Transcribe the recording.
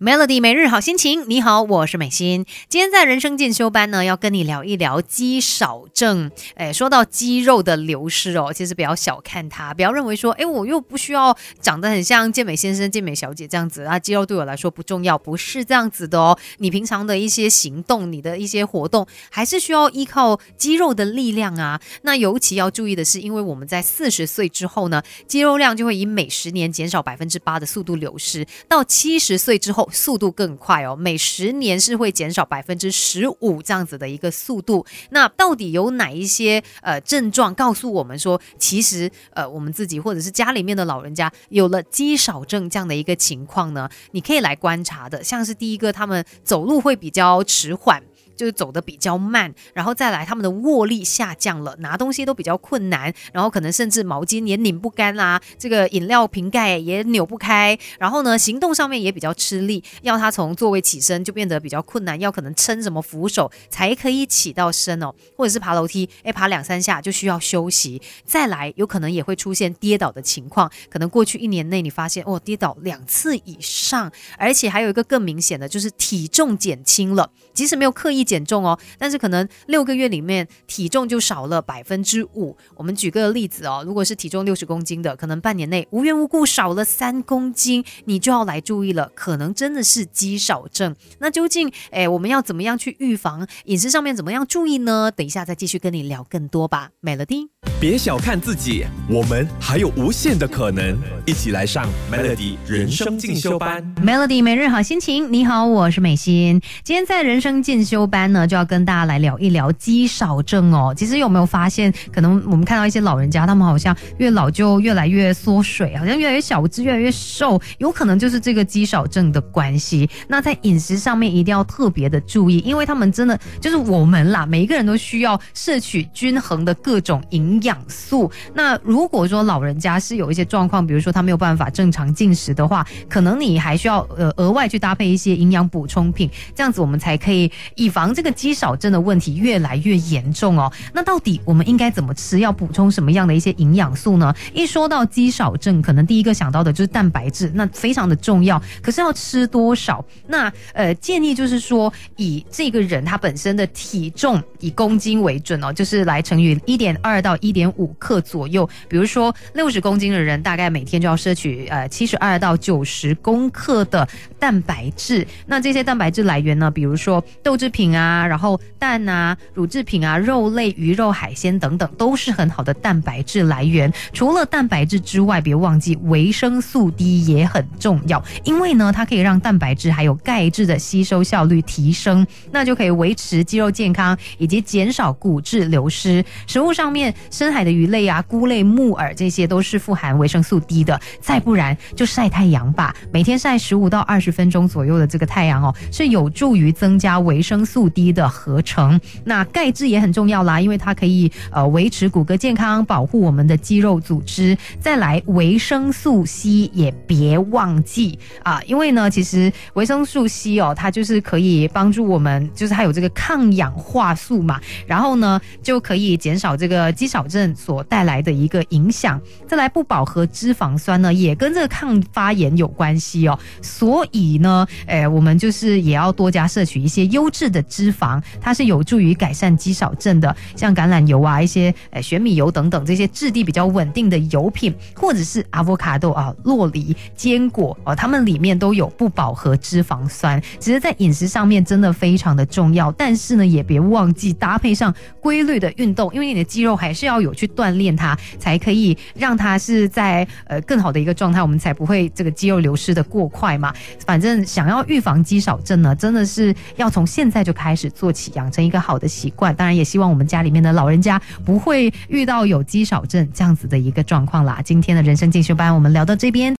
Melody 每日好心情，你好，我是美心。今天在人生进修班呢，要跟你聊一聊肌少症。哎，说到肌肉的流失哦，其实不要小看它，不要认为说，哎，我又不需要长得很像健美先生、健美小姐这样子啊，肌肉对我来说不重要，不是这样子的哦。你平常的一些行动，你的一些活动，还是需要依靠肌肉的力量啊。那尤其要注意的是，因为我们在四十岁之后呢，肌肉量就会以每十年减少百分之八的速度流失，到七十岁之后。速度更快哦，每十年是会减少百分之十五这样子的一个速度。那到底有哪一些呃症状告诉我们说，其实呃我们自己或者是家里面的老人家有了肌少症这样的一个情况呢？你可以来观察的，像是第一个，他们走路会比较迟缓。就是走的比较慢，然后再来他们的握力下降了，拿东西都比较困难，然后可能甚至毛巾也拧不干啦，这个饮料瓶盖也扭不开，然后呢行动上面也比较吃力，要他从座位起身就变得比较困难，要可能撑什么扶手才可以起到身哦，或者是爬楼梯，哎爬两三下就需要休息，再来有可能也会出现跌倒的情况，可能过去一年内你发现哦跌倒两次以上，而且还有一个更明显的就是体重减轻了，即使没有刻意。减重哦，但是可能六个月里面体重就少了百分之五。我们举个例子哦，如果是体重六十公斤的，可能半年内无缘无故少了三公斤，你就要来注意了，可能真的是肌少症。那究竟诶，我们要怎么样去预防？饮食上面怎么样注意呢？等一下再继续跟你聊更多吧。美乐蒂，别小看自己，我们还有无限的可能。一起来上 Melody 人生进修班。Melody 每日好心情，你好，我是美心。今天在人生进修。班呢就要跟大家来聊一聊肌少症哦。其实有没有发现，可能我们看到一些老人家，他们好像越老就越来越缩水，好像越来越小只，越来越瘦，有可能就是这个肌少症的关系。那在饮食上面一定要特别的注意，因为他们真的就是我们啦，每一个人都需要摄取均衡的各种营营养素。那如果说老人家是有一些状况，比如说他没有办法正常进食的话，可能你还需要呃额外去搭配一些营养补充品，这样子我们才可以以防。这个肌少症的问题越来越严重哦，那到底我们应该怎么吃？要补充什么样的一些营养素呢？一说到肌少症，可能第一个想到的就是蛋白质，那非常的重要。可是要吃多少？那呃，建议就是说，以这个人他本身的体重以公斤为准哦，就是来乘以一点二到一点五克左右。比如说六十公斤的人，大概每天就要摄取呃七十二到九十公克的蛋白质。那这些蛋白质来源呢？比如说豆制品。啊，然后蛋啊、乳制品啊、肉类、鱼肉、海鲜等等，都是很好的蛋白质来源。除了蛋白质之外，别忘记维生素 D 也很重要，因为呢，它可以让蛋白质还有钙质的吸收效率提升，那就可以维持肌肉健康以及减少骨质流失。食物上面，深海的鱼类啊、菇类、木耳这些都是富含维生素 D 的。再不然就晒太阳吧，每天晒十五到二十分钟左右的这个太阳哦，是有助于增加维生素。D 的合成，那钙质也很重要啦，因为它可以呃维持骨骼健康，保护我们的肌肉组织。再来维生素 C 也别忘记啊，因为呢，其实维生素 C 哦，它就是可以帮助我们，就是它有这个抗氧化素嘛，然后呢就可以减少这个肌少症所带来的一个影响。再来不饱和脂肪酸呢，也跟这个抗发炎有关系哦，所以呢，诶，我们就是也要多加摄取一些优质的。脂肪它是有助于改善肌少症的，像橄榄油啊、一些诶玄米油等等这些质地比较稳定的油品，或者是阿波卡豆啊、洛梨、坚果哦，它们里面都有不饱和脂肪酸，其实在饮食上面真的非常的重要。但是呢，也别忘记搭配上规律的运动，因为你的肌肉还是要有去锻炼它，才可以让它是在呃更好的一个状态，我们才不会这个肌肉流失的过快嘛。反正想要预防肌少症呢，真的是要从现在就。开始做起，养成一个好的习惯。当然，也希望我们家里面的老人家不会遇到有肌少症这样子的一个状况啦。今天的人生进修班，我们聊到这边。